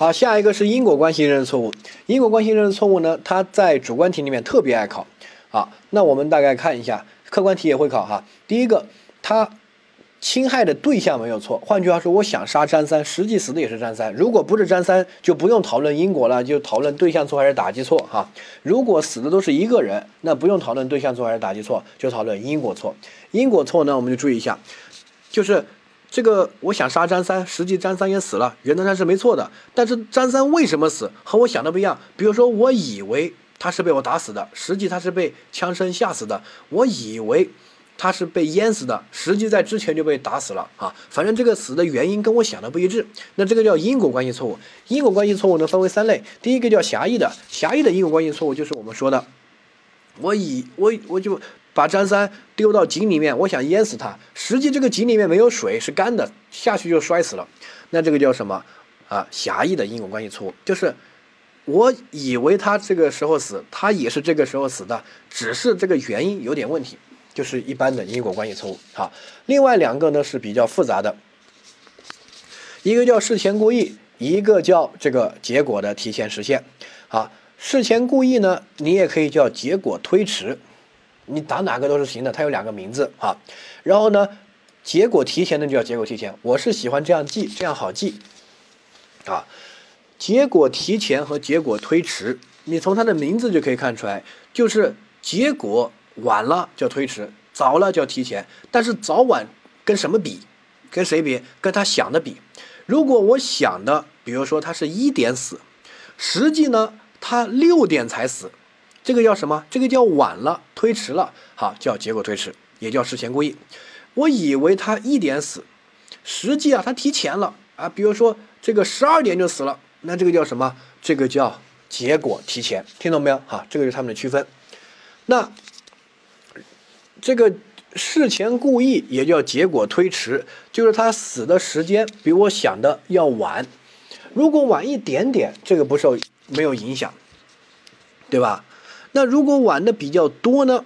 好，下一个是因果关系认识错误。因果关系认识错误呢，它在主观题里面特别爱考。好，那我们大概看一下，客观题也会考哈。第一个，他侵害的对象没有错，换句话说，我想杀张三，实际死的也是张三。如果不是张三，就不用讨论因果了，就讨论对象错还是打击错哈。如果死的都是一个人，那不用讨论对象错还是打击错，就讨论因果错。因果错呢，我们就注意一下，就是。这个我想杀张三，实际张三也死了，原则上是没错的。但是张三为什么死，和我想的不一样。比如说，我以为他是被我打死的，实际他是被枪声吓死的；我以为他是被淹死的，实际在之前就被打死了啊。反正这个死的原因跟我想的不一致，那这个叫因果关系错误。因果关系错误呢分为三类，第一个叫狭义的，狭义的因果关系错误就是我们说的，我以我我就。把张三丢到井里面，我想淹死他。实际这个井里面没有水，是干的，下去就摔死了。那这个叫什么啊？狭义的因果关系错误，就是我以为他这个时候死，他也是这个时候死的，只是这个原因有点问题，就是一般的因果关系错误。好，另外两个呢是比较复杂的，一个叫事前故意，一个叫这个结果的提前实现。好，事前故意呢，你也可以叫结果推迟。你打哪个都是行的，它有两个名字啊。然后呢，结果提前的就叫结果提前。我是喜欢这样记，这样好记啊。结果提前和结果推迟，你从它的名字就可以看出来，就是结果晚了叫推迟，早了叫提前。但是早晚跟什么比？跟谁比？跟他想的比。如果我想的，比如说他是一点死，实际呢他六点才死。这个叫什么？这个叫晚了，推迟了，好，叫结果推迟，也叫事前故意。我以为他一点死，实际啊，他提前了啊。比如说这个十二点就死了，那这个叫什么？这个叫结果提前，听懂没有？哈，这个是他们的区分。那这个事前故意也叫结果推迟，就是他死的时间比我想的要晚。如果晚一点点，这个不受没有影响，对吧？那如果晚的比较多呢？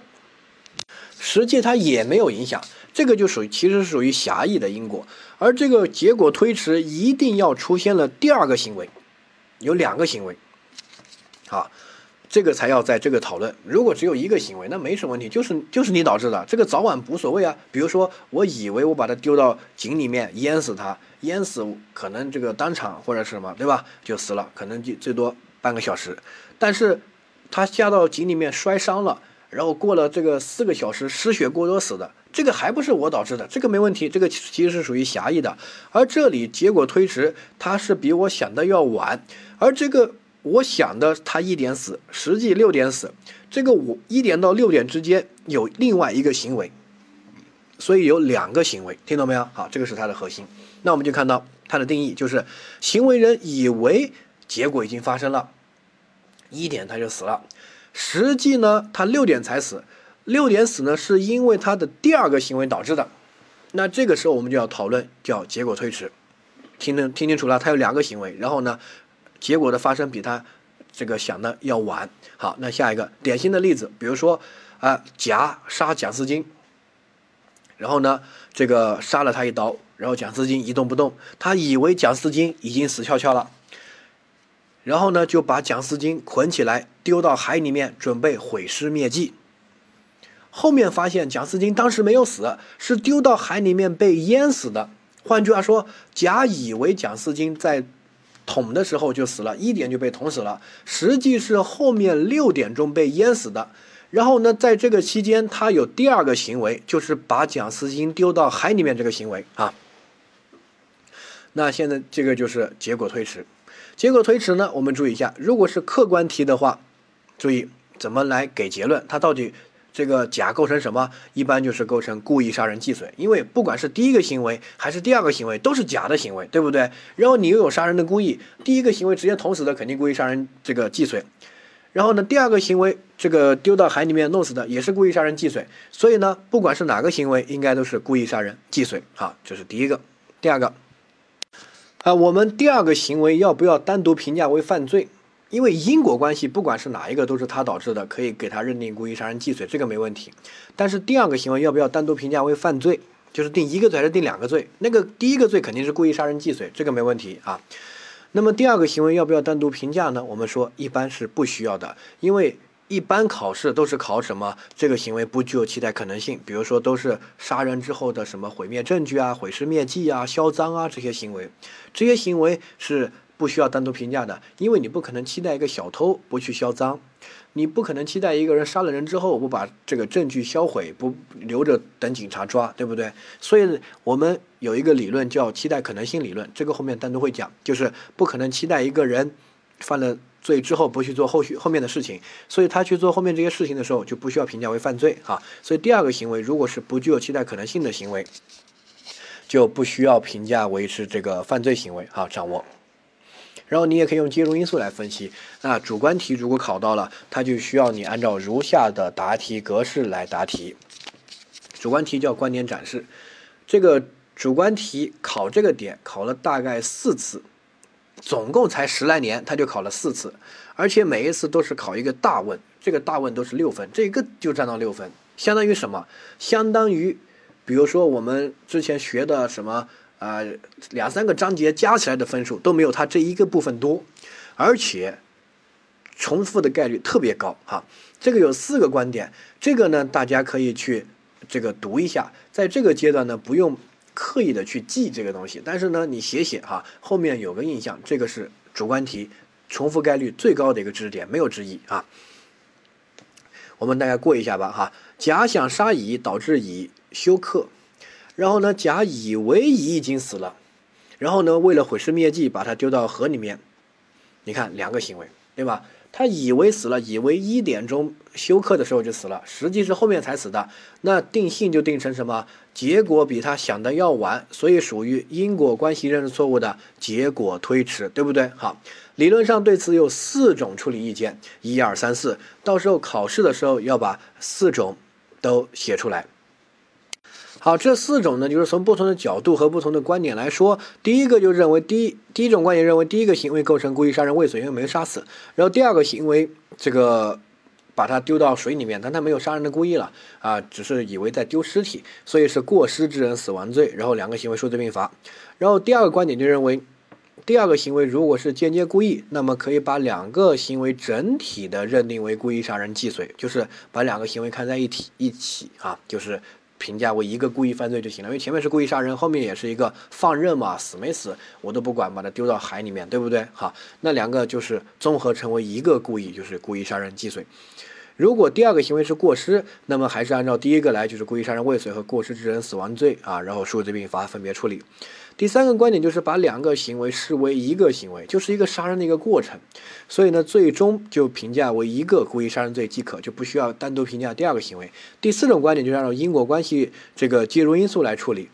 实际它也没有影响，这个就属于其实属于狭义的因果，而这个结果推迟一定要出现了第二个行为，有两个行为，好，这个才要在这个讨论。如果只有一个行为，那没什么问题，就是就是你导致的，这个早晚无所谓啊。比如说，我以为我把它丢到井里面淹死它，淹死可能这个当场或者是什么，对吧？就死了，可能就最多半个小时，但是。他下到井里面摔伤了，然后过了这个四个小时失血过多死的，这个还不是我导致的，这个没问题，这个其实是属于狭义的。而这里结果推迟，他是比我想的要晚，而这个我想的他一点死，实际六点死，这个我一点到六点之间有另外一个行为，所以有两个行为，听懂没有？好，这个是它的核心。那我们就看到它的定义就是行为人以为结果已经发生了。一点他就死了，实际呢，他六点才死，六点死呢是因为他的第二个行为导致的。那这个时候我们就要讨论叫结果推迟，听听听清楚了，他有两个行为，然后呢，结果的发生比他这个想的要晚。好，那下一个典型的例子，比如说啊，甲杀蒋思金，然后呢，这个杀了他一刀，然后蒋思金一动不动，他以为蒋思金已经死翘翘了。然后呢，就把蒋思金捆起来丢到海里面，准备毁尸灭迹。后面发现蒋思金当时没有死，是丢到海里面被淹死的。换句话说，甲以为蒋思金在捅的时候就死了，一点就被捅死了，实际是后面六点钟被淹死的。然后呢，在这个期间，他有第二个行为，就是把蒋思金丢到海里面这个行为啊。那现在这个就是结果推迟。结果推迟呢？我们注意一下，如果是客观题的话，注意怎么来给结论。它到底这个甲构成什么？一般就是构成故意杀人既遂，因为不管是第一个行为还是第二个行为，都是甲的行为，对不对？然后你又有杀人的故意，第一个行为直接捅死的，肯定故意杀人这个既遂。然后呢，第二个行为这个丢到海里面弄死的，也是故意杀人既遂。所以呢，不管是哪个行为，应该都是故意杀人既遂。好，这是第一个。第二个。啊，我们第二个行为要不要单独评价为犯罪？因为因果关系，不管是哪一个都是他导致的，可以给他认定故意杀人既遂，这个没问题。但是第二个行为要不要单独评价为犯罪？就是定一个罪还是定两个罪？那个第一个罪肯定是故意杀人既遂，这个没问题啊。那么第二个行为要不要单独评价呢？我们说一般是不需要的，因为一般考试都是考什么这个行为不具有期待可能性，比如说都是杀人之后的什么毁灭证据啊、毁尸灭迹啊、销赃啊这些行为，这些行为是。不需要单独评价的，因为你不可能期待一个小偷不去销赃，你不可能期待一个人杀了人之后不把这个证据销毁，不留着等警察抓，对不对？所以我们有一个理论叫期待可能性理论，这个后面单独会讲，就是不可能期待一个人犯了罪之后不去做后续后面的事情，所以他去做后面这些事情的时候就不需要评价为犯罪啊。所以第二个行为如果是不具有期待可能性的行为，就不需要评价为是这个犯罪行为啊，掌握。然后你也可以用介入因素来分析。那主观题如果考到了，它就需要你按照如下的答题格式来答题。主观题叫观点展示，这个主观题考这个点考了大概四次，总共才十来年，他就考了四次，而且每一次都是考一个大问，这个大问都是六分，这个就占到六分，相当于什么？相当于，比如说我们之前学的什么？啊，两三个章节加起来的分数都没有它这一个部分多，而且重复的概率特别高哈。这个有四个观点，这个呢大家可以去这个读一下，在这个阶段呢不用刻意的去记这个东西，但是呢你写写哈，后面有个印象，这个是主观题重复概率最高的一个知识点，没有之一啊。我们大概过一下吧哈。甲想杀乙导致乙休克。然后呢，甲以为乙已经死了，然后呢，为了毁尸灭迹，把他丢到河里面。你看两个行为，对吧？他以为死了，以为一点钟休克的时候就死了，实际是后面才死的。那定性就定成什么？结果比他想的要晚，所以属于因果关系认识错误的结果推迟，对不对？好，理论上对此有四种处理意见，一二三四，到时候考试的时候要把四种都写出来。好，这四种呢，就是从不同的角度和不同的观点来说。第一个就认为，第一第一种观点认为，第一个行为构成故意杀人未遂，因为没杀死。然后第二个行为，这个把他丢到水里面，但他没有杀人的故意了啊，只是以为在丢尸体，所以是过失致人死亡罪。然后两个行为数罪并罚。然后第二个观点就认为，第二个行为如果是间接故意，那么可以把两个行为整体的认定为故意杀人既遂，就是把两个行为看在一体一起啊，就是。评价为一个故意犯罪就行了，因为前面是故意杀人，后面也是一个放任嘛，死没死我都不管，把它丢到海里面，对不对？好，那两个就是综合成为一个故意，就是故意杀人既遂。如果第二个行为是过失，那么还是按照第一个来，就是故意杀人未遂和过失致人死亡罪啊，然后数罪并罚分别处理。第三个观点就是把两个行为视为一个行为，就是一个杀人的一个过程，所以呢，最终就评价为一个故意杀人罪即可，就不需要单独评价第二个行为。第四种观点就是按照因果关系这个介入因素来处理，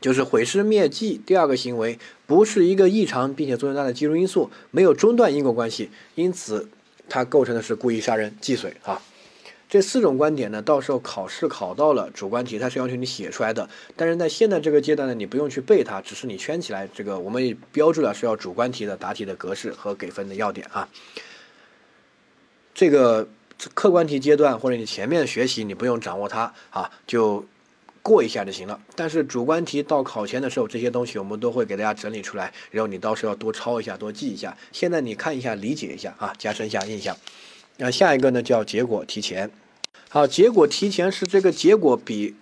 就是毁尸灭迹第二个行为不是一个异常并且作用大的介入因素，没有中断因果关系，因此。它构成的是故意杀人既遂啊，这四种观点呢，到时候考试考到了主观题，它是要求你写出来的。但是在现在这个阶段呢，你不用去背它，只是你圈起来。这个我们也标注了是要主观题的答题的格式和给分的要点啊。这个客观题阶段或者你前面学习你不用掌握它啊，就。过一下就行了，但是主观题到考前的时候，这些东西我们都会给大家整理出来，然后你到时候要多抄一下，多记一下。现在你看一下，理解一下啊，加深一下印象。那下一个呢，叫结果提前。好，结果提前是这个结果比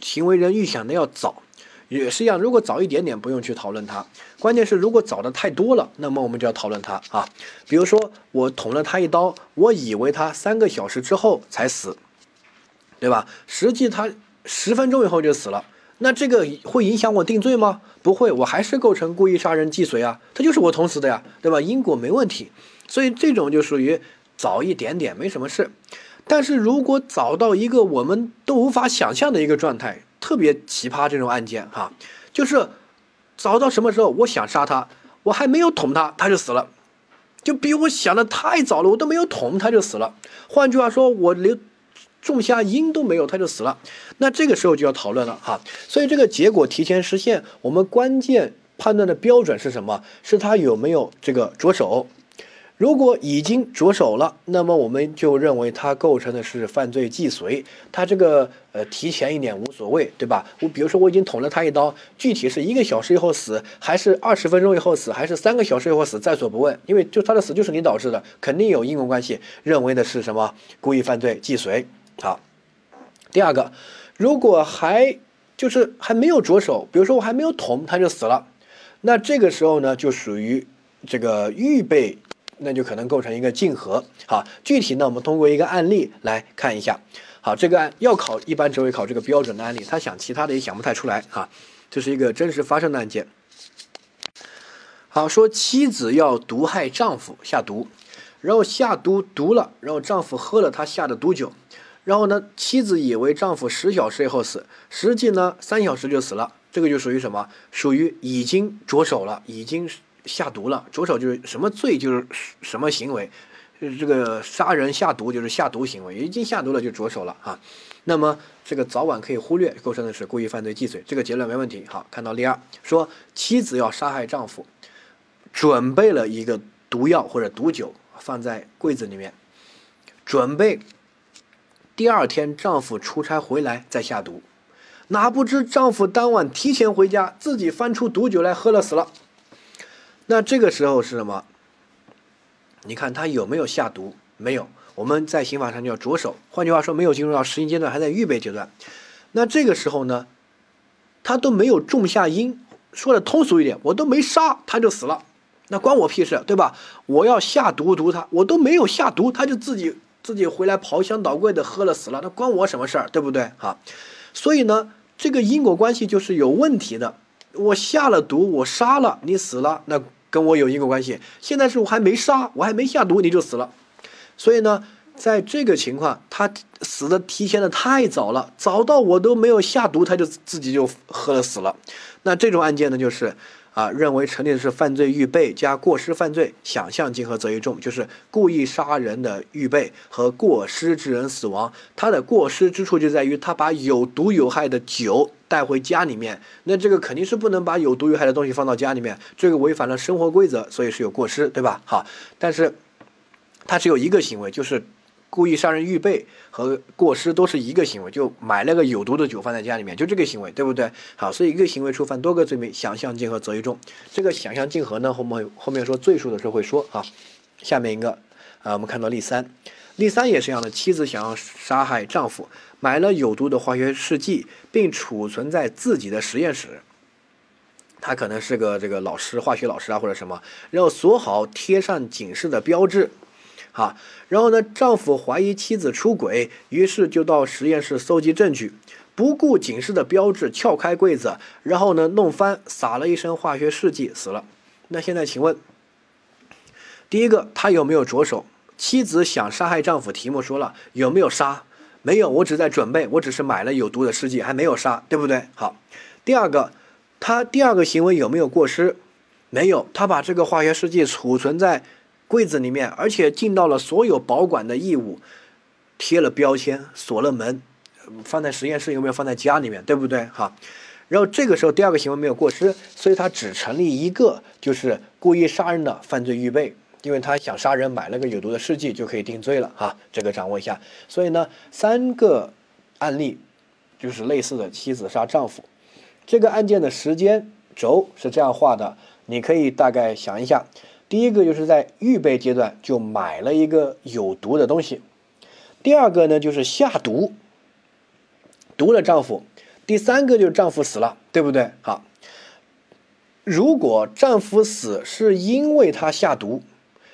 行为人预想的要早，也是一样。如果早一点点，不用去讨论它。关键是如果早的太多了，那么我们就要讨论它啊。比如说我捅了他一刀，我以为他三个小时之后才死，对吧？实际他。十分钟以后就死了，那这个会影响我定罪吗？不会，我还是构成故意杀人既遂啊，他就是我捅死的呀，对吧？因果没问题，所以这种就属于早一点点没什么事。但是如果早到一个我们都无法想象的一个状态，特别奇葩这种案件哈，就是早到什么时候？我想杀他，我还没有捅他，他就死了，就比我想的太早了，我都没有捅他就死了。换句话说，我留。种下因都没有，他就死了。那这个时候就要讨论了哈。所以这个结果提前实现，我们关键判断的标准是什么？是他有没有这个着手？如果已经着手了，那么我们就认为它构成的是犯罪既遂。它这个呃提前一点无所谓，对吧？我比如说我已经捅了他一刀，具体是一个小时以后死，还是二十分钟以后死，还是三个小时以后死，在所不问，因为就他的死就是你导致的，肯定有因果关系。认为的是什么？故意犯罪既遂。好，第二个，如果还就是还没有着手，比如说我还没有捅他就死了，那这个时候呢就属于这个预备。那就可能构成一个竞合。好，具体呢，我们通过一个案例来看一下。好，这个案要考，一般只会考这个标准的案例，他想其他的也想不太出来啊。这是一个真实发生的案件。好，说妻子要毒害丈夫，下毒，然后下毒毒了，然后丈夫喝了他下的毒酒，然后呢，妻子以为丈夫十小时以后死，实际呢三小时就死了。这个就属于什么？属于已经着手了，已经。下毒了，着手就是什么罪就是什么行为，这个杀人下毒就是下毒行为，已经下毒了就着手了啊。那么这个早晚可以忽略，构成的是故意犯罪既遂，这个结论没问题。好，看到例二，说妻子要杀害丈夫，准备了一个毒药或者毒酒放在柜子里面，准备第二天丈夫出差回来再下毒，哪不知丈夫当晚提前回家，自己翻出毒酒来喝了死了。那这个时候是什么？你看他有没有下毒？没有。我们在刑法上叫着手，换句话说，没有进入到实行阶段，还在预备阶段。那这个时候呢，他都没有种下因。说的通俗一点，我都没杀他就死了，那关我屁事，对吧？我要下毒毒他，我都没有下毒，他就自己自己回来刨香倒柜的喝了死了，那关我什么事儿，对不对？哈，所以呢，这个因果关系就是有问题的。我下了毒，我杀了你死了，那。跟我有因果关系，现在是我还没杀，我还没下毒，你就死了。所以呢，在这个情况，他死的提前的太早了，早到我都没有下毒，他就自己就喝了死了。那这种案件呢，就是啊，认为成立的是犯罪预备加过失犯罪，想象竞合则一重，就是故意杀人的预备和过失致人死亡。他的过失之处就在于他把有毒有害的酒。带回家里面，那这个肯定是不能把有毒有害的东西放到家里面，这个违反了生活规则，所以是有过失，对吧？好，但是他只有一个行为，就是故意杀人预备和过失都是一个行为，就买了个有毒的酒放在家里面，就这个行为，对不对？好，所以一个行为触犯多个罪名，想象竞合则一重。这个想象竞合呢，后面后面说罪数的时候会说啊。下面一个啊，我们看到例三，例三也是一样的，妻子想要杀害丈夫。买了有毒的化学试剂，并储存在自己的实验室。他可能是个这个老师，化学老师啊，或者什么。然后锁好，贴上警示的标志。好，然后呢，丈夫怀疑妻子出轨，于是就到实验室搜集证据，不顾警示的标志，撬开柜子，然后呢，弄翻，撒了一身化学试剂，死了。那现在请问，第一个，他有没有着手？妻子想杀害丈夫，题目说了，有没有杀？没有，我只在准备，我只是买了有毒的试剂，还没有杀，对不对？好，第二个，他第二个行为有没有过失？没有，他把这个化学试剂储存在柜子里面，而且尽到了所有保管的义务，贴了标签，锁了门，放在实验室有没有放在家里面，对不对？好，然后这个时候第二个行为没有过失，所以他只成立一个，就是故意杀人的犯罪预备。因为他想杀人，买了个有毒的试剂就可以定罪了哈，这个掌握一下。所以呢，三个案例就是类似的妻子杀丈夫，这个案件的时间轴是这样画的，你可以大概想一下。第一个就是在预备阶段就买了一个有毒的东西，第二个呢就是下毒，毒了丈夫，第三个就是丈夫死了，对不对？好，如果丈夫死是因为他下毒。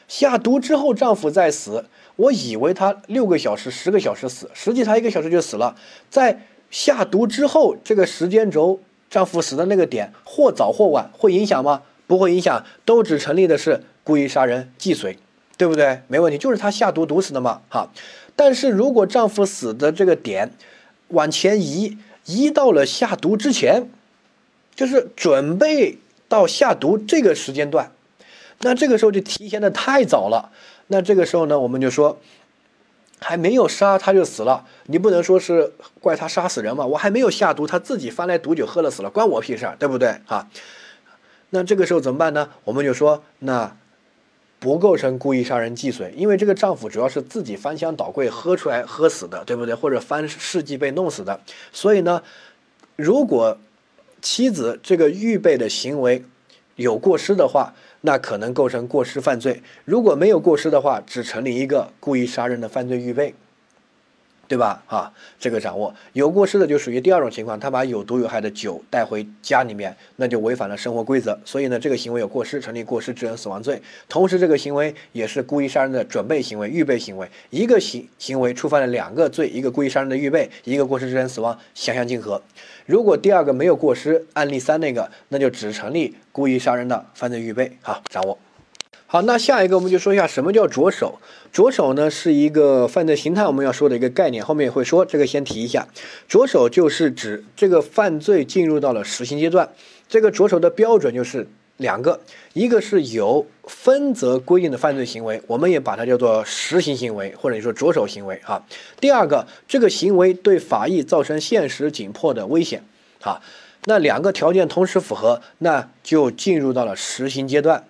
下毒之后，丈夫再死，我以为他六个小时、十个小时死，实际他一个小时就死了。在下毒之后，这个时间轴，丈夫死的那个点，或早或晚，会影响吗？不会影响，都只成立的是故意杀人既遂，对不对？没问题，就是他下毒毒死的嘛。哈，但是如果丈夫死的这个点往前移，移到了下毒之前，就是准备到下毒这个时间段。那这个时候就提前的太早了，那这个时候呢，我们就说还没有杀他就死了，你不能说是怪他杀死人嘛？我还没有下毒，他自己翻来毒酒喝了死了，关我屁事儿，对不对啊？那这个时候怎么办呢？我们就说那不构成故意杀人既遂，因为这个丈夫主要是自己翻箱倒柜喝出来喝死的，对不对？或者翻事迹被弄死的，所以呢，如果妻子这个预备的行为有过失的话，那可能构成过失犯罪；如果没有过失的话，只成立一个故意杀人的犯罪预备。对吧？啊，这个掌握有过失的就属于第二种情况，他把有毒有害的酒带回家里面，那就违反了生活规则。所以呢，这个行为有过失，成立过失致人死亡罪。同时，这个行为也是故意杀人的准备行为、预备行为。一个行行为触犯了两个罪，一个故意杀人的预备，一个过失致人死亡，相相竞合。如果第二个没有过失，案例三那个，那就只成立故意杀人的犯罪预备。好，掌握。好，那下一个我们就说一下什么叫着手。着手呢是一个犯罪形态，我们要说的一个概念，后面也会说，这个先提一下。着手就是指这个犯罪进入到了实行阶段，这个着手的标准就是两个，一个是有分则规定的犯罪行为，我们也把它叫做实行行为，或者你说着手行为啊。第二个，这个行为对法益造成现实紧迫的危险啊。那两个条件同时符合，那就进入到了实行阶段。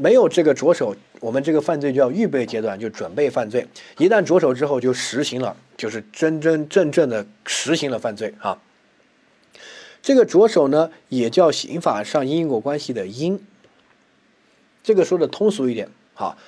没有这个着手，我们这个犯罪叫预备阶段，就准备犯罪。一旦着手之后，就实行了，就是真真正正的实行了犯罪啊。这个着手呢，也叫刑法上因果关系的因。这个说的通俗一点，哈，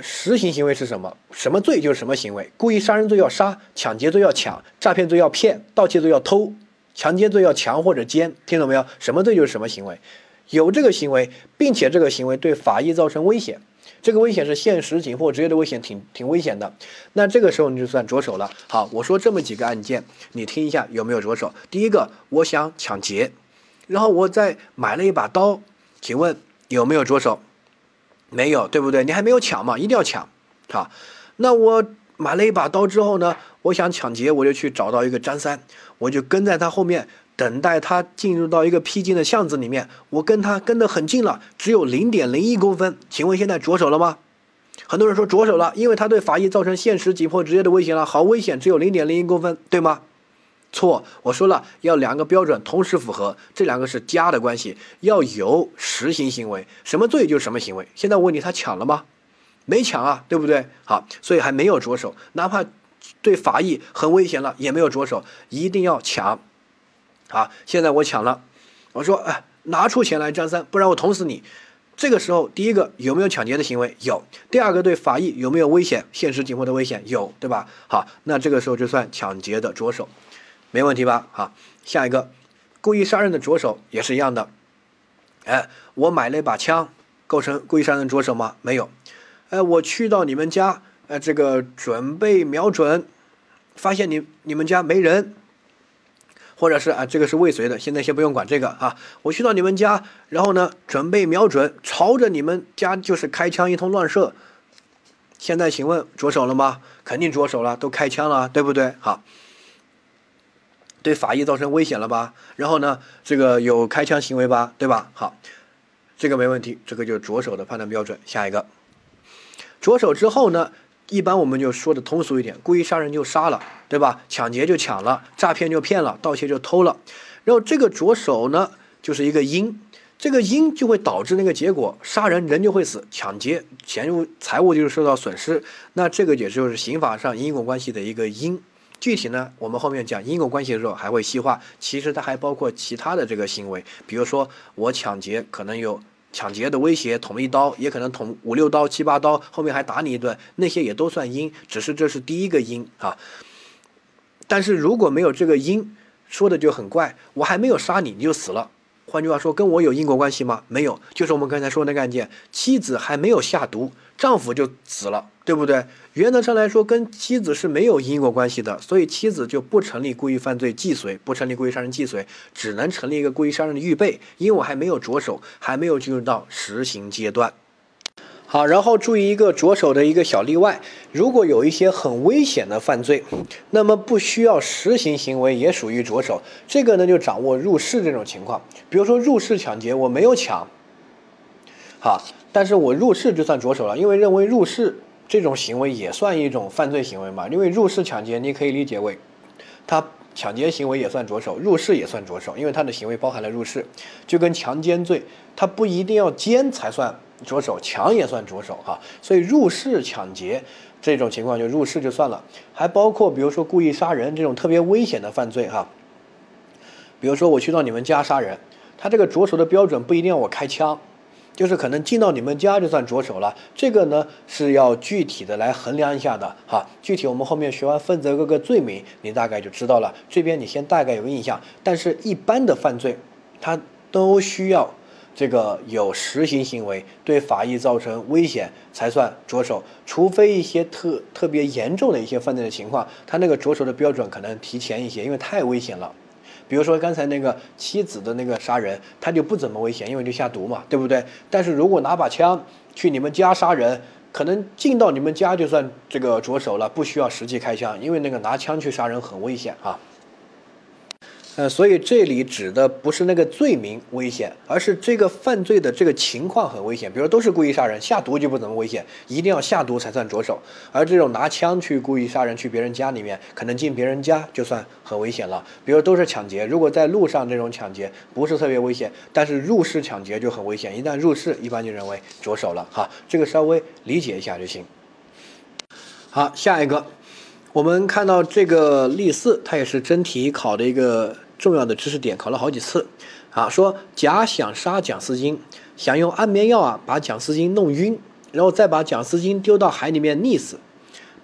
实行行为是什么？什么罪就是什么行为。故意杀人罪要杀，抢劫罪要抢，诈骗罪要骗，盗窃罪要偷，强奸罪要强或者奸，听懂没有？什么罪就是什么行为。有这个行为，并且这个行为对法益造成危险，这个危险是现实紧迫、直接的危险，挺挺危险的。那这个时候你就算着手了。好，我说这么几个案件，你听一下有没有着手？第一个，我想抢劫，然后我再买了一把刀，请问有没有着手？没有，对不对？你还没有抢嘛，一定要抢。好，那我买了一把刀之后呢，我想抢劫，我就去找到一个张三，我就跟在他后面。等待他进入到一个僻静的巷子里面，我跟他跟得很近了，只有零点零一公分。请问现在着手了吗？很多人说着手了，因为他对法医造成现实紧迫直接的威胁了，好危险，只有零点零一公分，对吗？错，我说了要两个标准同时符合，这两个是加的关系，要有实行行为，什么罪就是什么行为。现在我问你，他抢了吗？没抢啊，对不对？好，所以还没有着手，哪怕对法医很危险了，也没有着手，一定要抢。啊，现在我抢了，我说，哎，拿出钱来，张三，不然我捅死你。这个时候，第一个有没有抢劫的行为？有。第二个对法益有没有危险？现实紧迫的危险有，对吧？好，那这个时候就算抢劫的着手，没问题吧？好，下一个，故意杀人的着手也是一样的。哎，我买了一把枪，构成故意杀人着手吗？没有。哎，我去到你们家，呃，这个准备瞄准，发现你你们家没人。或者是啊，这个是未遂的，现在先不用管这个啊。我去到你们家，然后呢，准备瞄准，朝着你们家就是开枪一通乱射。现在请问着手了吗？肯定着手了，都开枪了，对不对？好，对法医造成危险了吧？然后呢，这个有开枪行为吧？对吧？好，这个没问题，这个就是着手的判断标准。下一个，着手之后呢？一般我们就说的通俗一点，故意杀人就杀了，对吧？抢劫就抢了，诈骗就骗了，盗窃就偷了。然后这个着手呢，就是一个因，这个因就会导致那个结果，杀人人就会死，抢劫钱物财物就是受到损失。那这个也就是刑法上因果关系的一个因。具体呢，我们后面讲因果关系的时候还会细化。其实它还包括其他的这个行为，比如说我抢劫可能有。抢劫的威胁捅一刀，也可能捅五六刀、七八刀，后面还打你一顿，那些也都算因，只是这是第一个因啊。但是如果没有这个因，说的就很怪，我还没有杀你，你就死了。换句话说，跟我有因果关系吗？没有，就是我们刚才说那个案件，妻子还没有下毒，丈夫就死了，对不对？原则上来说，跟妻子是没有因果关系的，所以妻子就不成立故意犯罪既遂，不成立故意杀人既遂，只能成立一个故意杀人的预备，因为我还没有着手，还没有进入到实行阶段。好，然后注意一个着手的一个小例外，如果有一些很危险的犯罪，那么不需要实行行为也属于着手。这个呢就掌握入室这种情况，比如说入室抢劫，我没有抢，好，但是我入室就算着手了，因为认为入室这种行为也算一种犯罪行为嘛，因为入室抢劫你可以理解为，他抢劫行为也算着手，入室也算着手，因为他的行为包含了入室，就跟强奸罪，他不一定要奸才算。着手，强也算着手哈。所以入室抢劫这种情况就入室就算了，还包括比如说故意杀人这种特别危险的犯罪哈。比如说我去到你们家杀人，他这个着手的标准不一定要我开枪。就是可能进到你们家就算着手了，这个呢是要具体的来衡量一下的哈。具体我们后面学完分则各个罪名，你大概就知道了。这边你先大概有个印象，但是一般的犯罪，它都需要这个有实行行为，对法益造成危险才算着手。除非一些特特别严重的一些犯罪的情况，他那个着手的标准可能提前一些，因为太危险了。比如说刚才那个妻子的那个杀人，他就不怎么危险，因为就下毒嘛，对不对？但是如果拿把枪去你们家杀人，可能进到你们家就算这个着手了，不需要实际开枪，因为那个拿枪去杀人很危险啊。呃，所以这里指的不是那个罪名危险，而是这个犯罪的这个情况很危险。比如都是故意杀人，下毒就不怎么危险，一定要下毒才算着手。而这种拿枪去故意杀人，去别人家里面，可能进别人家就算很危险了。比如都是抢劫，如果在路上这种抢劫不是特别危险，但是入室抢劫就很危险。一旦入室，一般就认为着手了哈，这个稍微理解一下就行。好，下一个。我们看到这个例四，它也是真题考的一个重要的知识点，考了好几次。啊，说甲想杀蒋思金，想用安眠药啊把蒋思金弄晕，然后再把蒋思金丢到海里面溺死。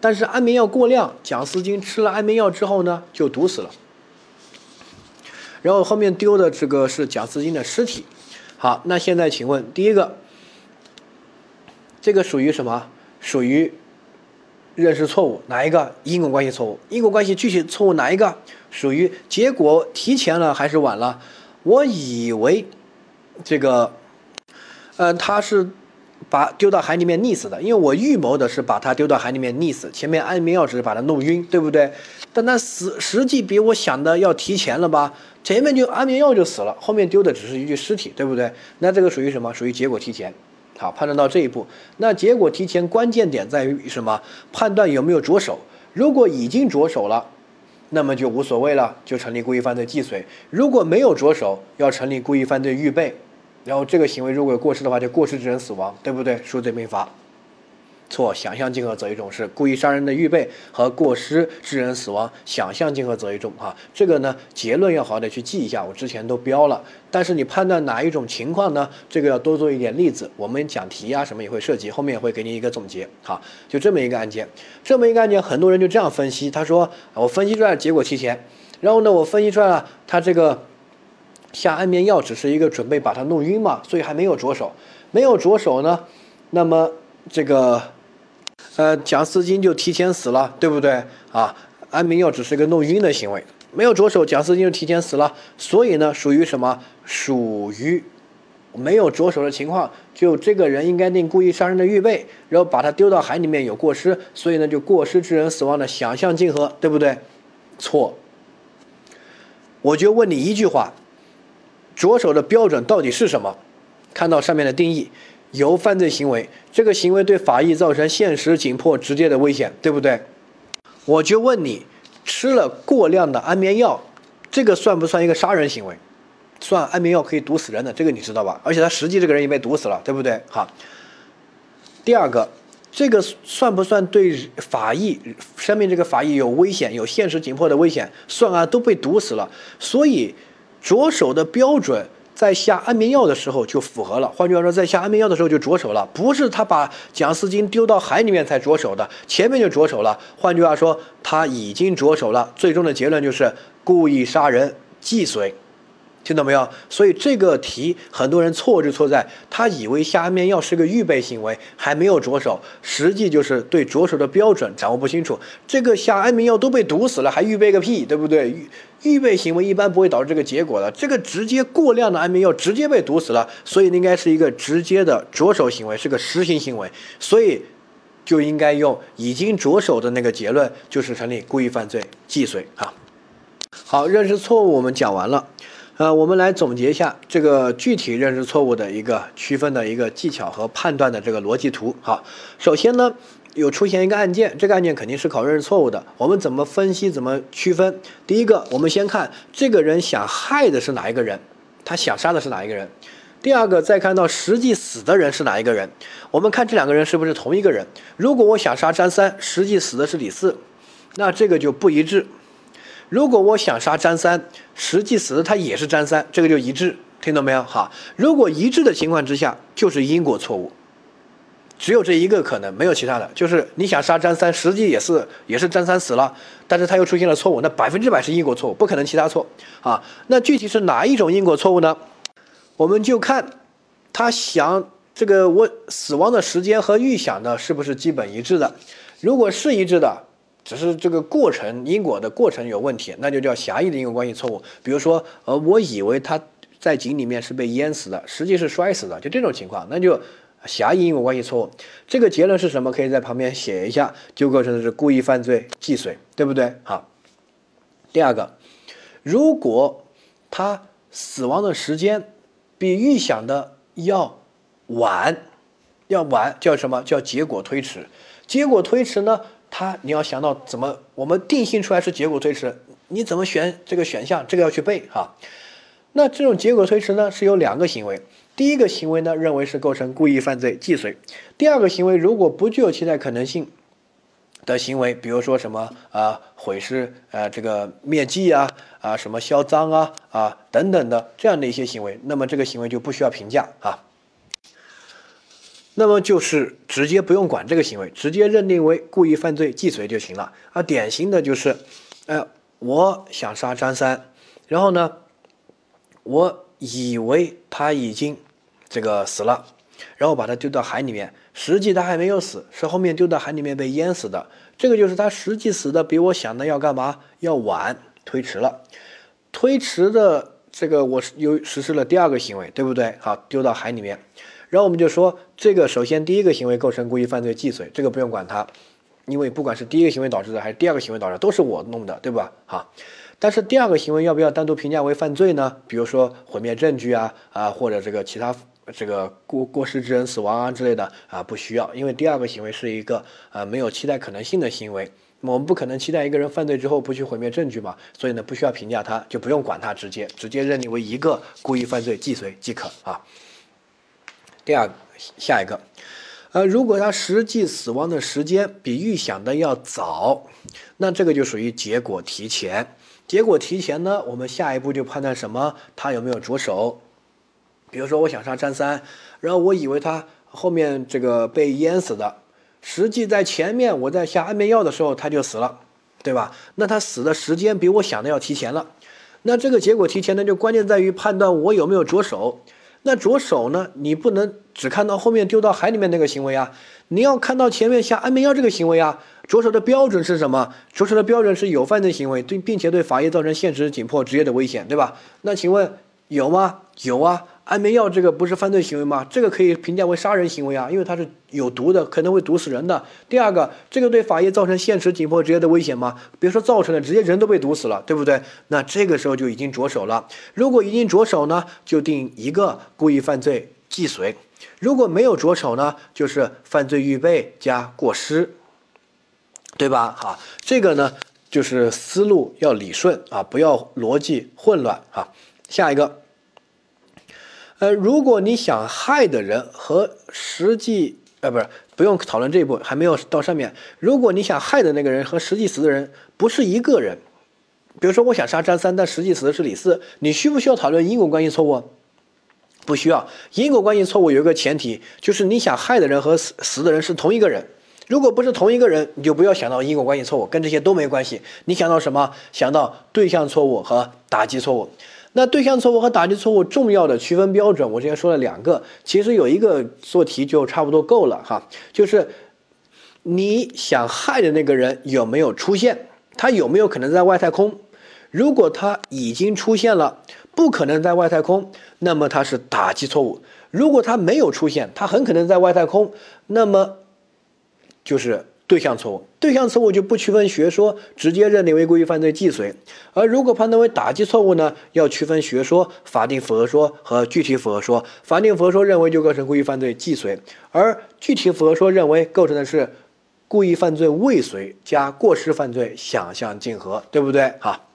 但是安眠药过量，蒋思金吃了安眠药之后呢，就毒死了。然后后面丢的这个是蒋思金的尸体。好，那现在请问，第一个，这个属于什么？属于？认识错误，哪一个因果关系错误？因果关系具体错误哪一个属于结果提前了还是晚了？我以为这个，呃，他是把丢到海里面溺死的，因为我预谋的是把他丢到海里面溺死，前面安眠药只是把他弄晕，对不对？但他死实际比我想的要提前了吧？前面就安眠药就死了，后面丢的只是一具尸体，对不对？那这个属于什么？属于结果提前。好，判断到这一步，那结果提前关键点在于什么？判断有没有着手。如果已经着手了，那么就无所谓了，就成立故意犯罪既遂；如果没有着手，要成立故意犯罪预备。然后这个行为如果有过失的话，就过失致人死亡，对不对？数罪并罚。错，想象竞合择一种是故意杀人的预备和过失致人死亡，想象竞合择一种哈。这个呢结论要好的去记一下，我之前都标了。但是你判断哪一种情况呢？这个要多做一点例子，我们讲题啊什么也会涉及，后面也会给你一个总结。好，就这么一个案件，这么一个案件，很多人就这样分析，他说我分析出来结果提前，然后呢我分析出来了，他这个下安眠药只是一个准备把他弄晕嘛，所以还没有着手，没有着手呢，那么这个。呃，蒋思金就提前死了，对不对啊？安眠药只是一个弄晕的行为，没有着手，蒋思金就提前死了，所以呢，属于什么？属于没有着手的情况，就这个人应该定故意杀人的预备，然后把他丢到海里面有过失，所以呢，就过失致人死亡的想象竞合，对不对？错。我就问你一句话：着手的标准到底是什么？看到上面的定义。由犯罪行为，这个行为对法益造成现实、紧迫、直接的危险，对不对？我就问你，吃了过量的安眠药，这个算不算一个杀人行为？算，安眠药可以毒死人的，这个你知道吧？而且他实际这个人也被毒死了，对不对？好。第二个，这个算不算对法益生命这个法益有危险、有现实紧迫的危险？算啊，都被毒死了，所以着手的标准。在下安眠药的时候就符合了，换句话说，在下安眠药的时候就着手了，不是他把蒋思金丢到海里面才着手的，前面就着手了。换句话说，他已经着手了，最终的结论就是故意杀人既遂。听到没有？所以这个题很多人错就错在，他以为下安眠药是个预备行为，还没有着手，实际就是对着手的标准掌握不清楚。这个下安眠药都被毒死了，还预备个屁，对不对？预预备行为一般不会导致这个结果的。这个直接过量的安眠药直接被毒死了，所以应该是一个直接的着手行为，是个实行行为，所以就应该用已经着手的那个结论，就是成立故意犯罪既遂啊。好，认识错误我们讲完了。呃，我们来总结一下这个具体认识错误的一个区分的一个技巧和判断的这个逻辑图。好，首先呢，有出现一个案件，这个案件肯定是考认识错误的。我们怎么分析？怎么区分？第一个，我们先看这个人想害的是哪一个人，他想杀的是哪一个人。第二个，再看到实际死的人是哪一个人？我们看这两个人是不是同一个人？如果我想杀张三，实际死的是李四，那这个就不一致。如果我想杀张三，实际死的他也是张三，这个就一致。听懂没有？好，如果一致的情况之下，就是因果错误。只有这一个可能，没有其他的。就是你想杀张三，实际也是也是张三死了，但是他又出现了错误，那百分之百是因果错误，不可能其他错啊。那具体是哪一种因果错误呢？我们就看他想这个我死亡的时间和预想的是不是基本一致的。如果是一致的，只是这个过程因果的过程有问题，那就叫狭义的因果关系错误。比如说，呃，我以为他在井里面是被淹死的，实际是摔死的，就这种情况，那就。狭义因果关系错误，这个结论是什么？可以在旁边写一下，就构成的是故意犯罪既遂，对不对？好，第二个，如果他死亡的时间比预想的要晚，要晚叫什么叫结果推迟？结果推迟呢？他你要想到怎么我们定性出来是结果推迟，你怎么选这个选项？这个要去背哈。那这种结果推迟呢，是有两个行为。第一个行为呢，认为是构成故意犯罪既遂。第二个行为，如果不具有期待可能性的行为，比如说什么啊毁尸呃这个灭迹啊啊什么销赃啊啊等等的这样的一些行为，那么这个行为就不需要评价啊。那么就是直接不用管这个行为，直接认定为故意犯罪既遂就行了。啊，典型的就是，呃，我想杀张三，然后呢，我以为他已经。这个死了，然后把他丢到海里面，实际他还没有死，是后面丢到海里面被淹死的。这个就是他实际死的比我想的要干嘛？要晚，推迟了。推迟的这个我是又实施了第二个行为，对不对？好，丢到海里面，然后我们就说这个首先第一个行为构成故意犯罪既遂，这个不用管它，因为不管是第一个行为导致的还是第二个行为导致，都是我弄的，对吧？好。但是第二个行为要不要单独评价为犯罪呢？比如说毁灭证据啊啊，或者这个其他。这个过过失致人死亡啊之类的啊，不需要，因为第二个行为是一个呃没有期待可能性的行为，我们不可能期待一个人犯罪之后不去毁灭证据嘛，所以呢不需要评价他，就不用管他，直接直接认定为一个故意犯罪既遂即可啊。第二，下一个，呃，如果他实际死亡的时间比预想的要早，那这个就属于结果提前。结果提前呢，我们下一步就判断什么？他有没有着手？比如说，我想杀张三，然后我以为他后面这个被淹死的，实际在前面我在下安眠药的时候他就死了，对吧？那他死的时间比我想的要提前了，那这个结果提前呢，就关键在于判断我有没有着手。那着手呢，你不能只看到后面丢到海里面那个行为啊，你要看到前面下安眠药这个行为啊。着手的标准是什么？着手的标准是有犯罪行为，对，并且对法医造成现实、紧迫、职业的危险，对吧？那请问有吗？有啊。安眠药这个不是犯罪行为吗？这个可以评价为杀人行为啊，因为它是有毒的，可能会毒死人的。第二个，这个对法医造成现实、紧迫、职业的危险吗？别说造成了，直接人都被毒死了，对不对？那这个时候就已经着手了。如果已经着手呢，就定一个故意犯罪既遂；如果没有着手呢，就是犯罪预备加过失，对吧？好，这个呢就是思路要理顺啊，不要逻辑混乱啊。下一个。呃，如果你想害的人和实际，呃，不是，不用讨论这一步，还没有到上面。如果你想害的那个人和实际死的人不是一个人，比如说我想杀张三，但实际死的是李四，你需不需要讨论因果关系错误？不需要。因果关系错误有一个前提，就是你想害的人和死死的人是同一个人。如果不是同一个人，你就不要想到因果关系错误，跟这些都没关系。你想到什么？想到对象错误和打击错误。那对象错误和打击错误重要的区分标准，我之前说了两个，其实有一个做题就差不多够了哈，就是你想害的那个人有没有出现，他有没有可能在外太空？如果他已经出现了，不可能在外太空，那么它是打击错误；如果它没有出现，它很可能在外太空，那么就是。对象错误，对象错误就不区分学说，直接认定为故意犯罪既遂；而如果判断为打击错误呢，要区分学说、法定符合说和具体符合说。法定符合说认为就构成故意犯罪既遂，而具体符合说认为构成的是故意犯罪未遂加过失犯罪想象竞合，对不对？好，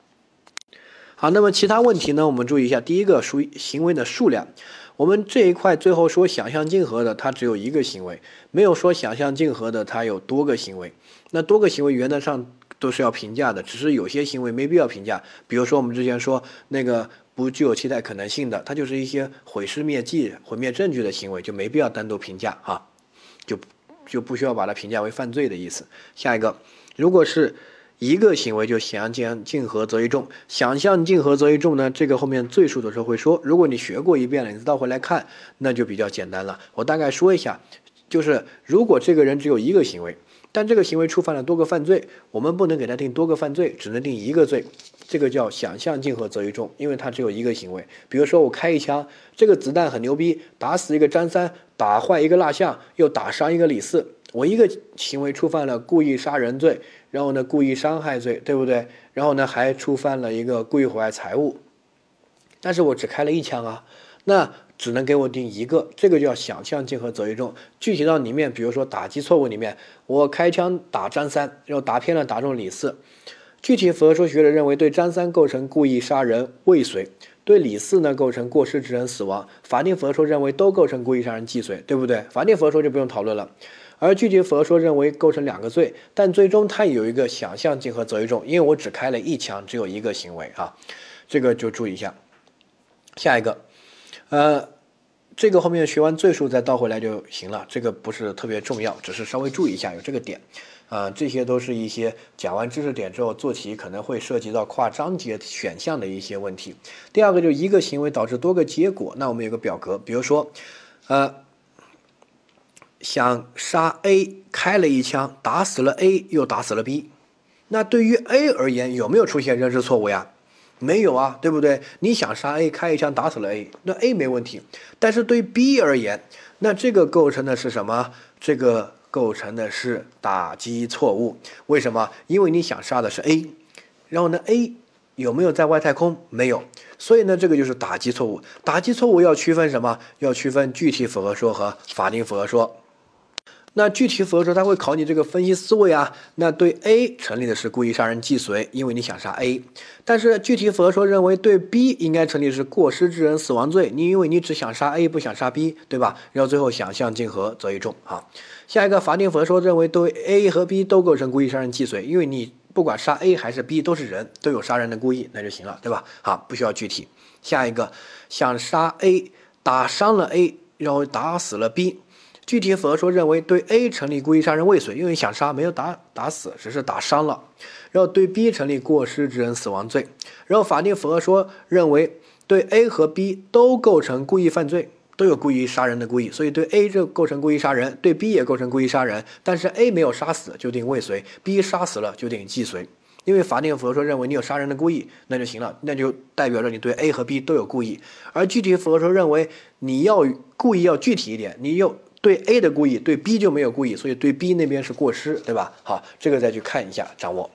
好，那么其他问题呢？我们注意一下，第一个属于行为的数量。我们这一块最后说想象竞合的，它只有一个行为，没有说想象竞合的它有多个行为。那多个行为原则上都是要评价的，只是有些行为没必要评价。比如说我们之前说那个不具有期待可能性的，它就是一些毁尸灭迹、毁灭证据的行为，就没必要单独评价啊，就就不需要把它评价为犯罪的意思。下一个，如果是。一个行为就想象竞合择一重，想象竞合择一重呢？这个后面赘述的时候会说，如果你学过一遍了，你倒回来看，那就比较简单了。我大概说一下，就是如果这个人只有一个行为，但这个行为触犯了多个犯罪，我们不能给他定多个犯罪，只能定一个罪，这个叫想象竞合择一重，因为他只有一个行为。比如说我开一枪，这个子弹很牛逼，打死一个张三，打坏一个蜡像，又打伤一个李四，我一个行为触犯了故意杀人罪。然后呢，故意伤害罪，对不对？然后呢，还触犯了一个故意毁坏财物，但是我只开了一枪啊，那只能给我定一个，这个叫想象竞合择一重。具体到里面，比如说打击错误里面，我开枪打张三，然后打偏了打中李四，具体符合说学者认为对张三构成故意杀人未遂，对李四呢构成过失致人死亡，法定符合说认为都构成故意杀人既遂，对不对？法定符合说就不用讨论了。而具体符合说认为构成两个罪，但最终它有一个想象竞合择一重，因为我只开了一枪，只有一个行为啊，这个就注意一下。下一个，呃，这个后面学完罪数再倒回来就行了，这个不是特别重要，只是稍微注意一下有这个点。啊，这些都是一些讲完知识点之后做题可能会涉及到跨章节选项的一些问题。第二个就一个行为导致多个结果，那我们有个表格，比如说，呃。想杀 A，开了一枪，打死了 A，又打死了 B。那对于 A 而言，有没有出现认知错误呀？没有啊，对不对？你想杀 A，开一枪打死了 A，那 A 没问题。但是对 B 而言，那这个构成的是什么？这个构成的是打击错误。为什么？因为你想杀的是 A，然后呢，A 有没有在外太空？没有。所以呢，这个就是打击错误。打击错误要区分什么？要区分具体符合说和法定符合说。那具体符合说，他会考你这个分析思维啊。那对 A 成立的是故意杀人既遂，因为你想杀 A。但是具体符合说认为对 B 应该成立是过失致人死亡罪，你因为你只想杀 A 不想杀 B，对吧？然后最后想象竞合择一重啊。下一个法定符合说认为对 A 和 B 都构成故意杀人既遂，因为你不管杀 A 还是 B 都是人，都有杀人的故意，那就行了，对吧？好，不需要具体。下一个想杀 A 打伤了 A，然后打死了 B。具体符合说认为对 A 成立故意杀人未遂，因为想杀没有打打死，只是打伤了。然后对 B 成立过失致人死亡罪。然后法定符合说认为对 A 和 B 都构成故意犯罪，都有故意杀人的故意，所以对 A 这构成故意杀人，对 B 也构成故意杀人。但是 A 没有杀死就定未遂，B 杀死了就定既遂。因为法定符合说认为你有杀人的故意，那就行了，那就代表着你对 A 和 B 都有故意。而具体符合说认为你要故意要具体一点，你又。对 A 的故意，对 B 就没有故意，所以对 B 那边是过失，对吧？好，这个再去看一下，掌握。